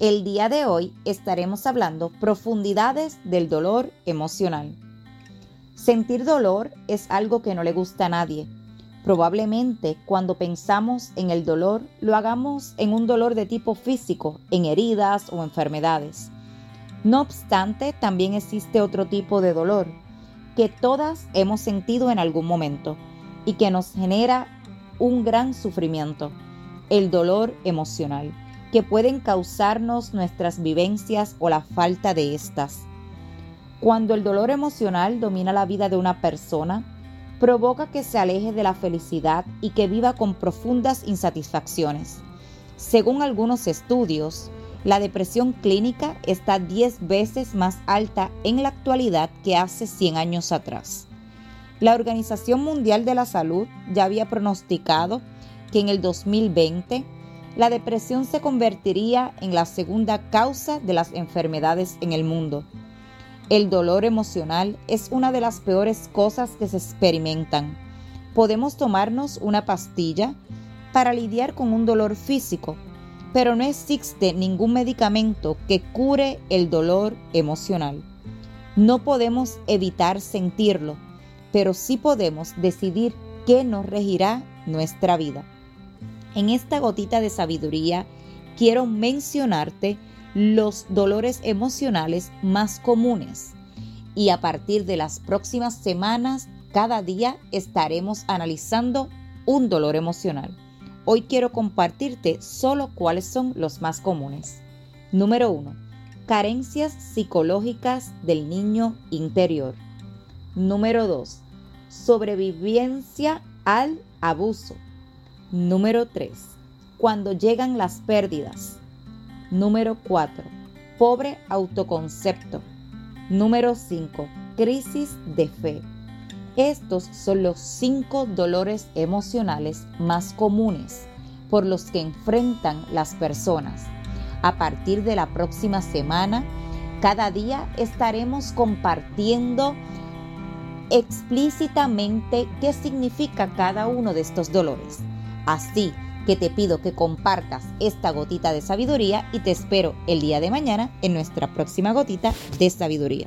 el día de hoy estaremos hablando profundidades del dolor emocional. Sentir dolor es algo que no le gusta a nadie. Probablemente cuando pensamos en el dolor lo hagamos en un dolor de tipo físico, en heridas o enfermedades. No obstante, también existe otro tipo de dolor que todas hemos sentido en algún momento y que nos genera un gran sufrimiento, el dolor emocional que pueden causarnos nuestras vivencias o la falta de estas. Cuando el dolor emocional domina la vida de una persona, provoca que se aleje de la felicidad y que viva con profundas insatisfacciones. Según algunos estudios, la depresión clínica está 10 veces más alta en la actualidad que hace 100 años atrás. La Organización Mundial de la Salud ya había pronosticado que en el 2020 la depresión se convertiría en la segunda causa de las enfermedades en el mundo. El dolor emocional es una de las peores cosas que se experimentan. Podemos tomarnos una pastilla para lidiar con un dolor físico, pero no existe ningún medicamento que cure el dolor emocional. No podemos evitar sentirlo, pero sí podemos decidir qué nos regirá nuestra vida. En esta gotita de sabiduría quiero mencionarte los dolores emocionales más comunes y a partir de las próximas semanas cada día estaremos analizando un dolor emocional. Hoy quiero compartirte solo cuáles son los más comunes. Número 1. Carencias psicológicas del niño interior. Número 2. Sobrevivencia al abuso. Número 3. Cuando llegan las pérdidas. Número 4. Pobre autoconcepto. Número 5. Crisis de fe. Estos son los cinco dolores emocionales más comunes por los que enfrentan las personas. A partir de la próxima semana, cada día estaremos compartiendo explícitamente qué significa cada uno de estos dolores. Así que te pido que compartas esta gotita de sabiduría y te espero el día de mañana en nuestra próxima gotita de sabiduría.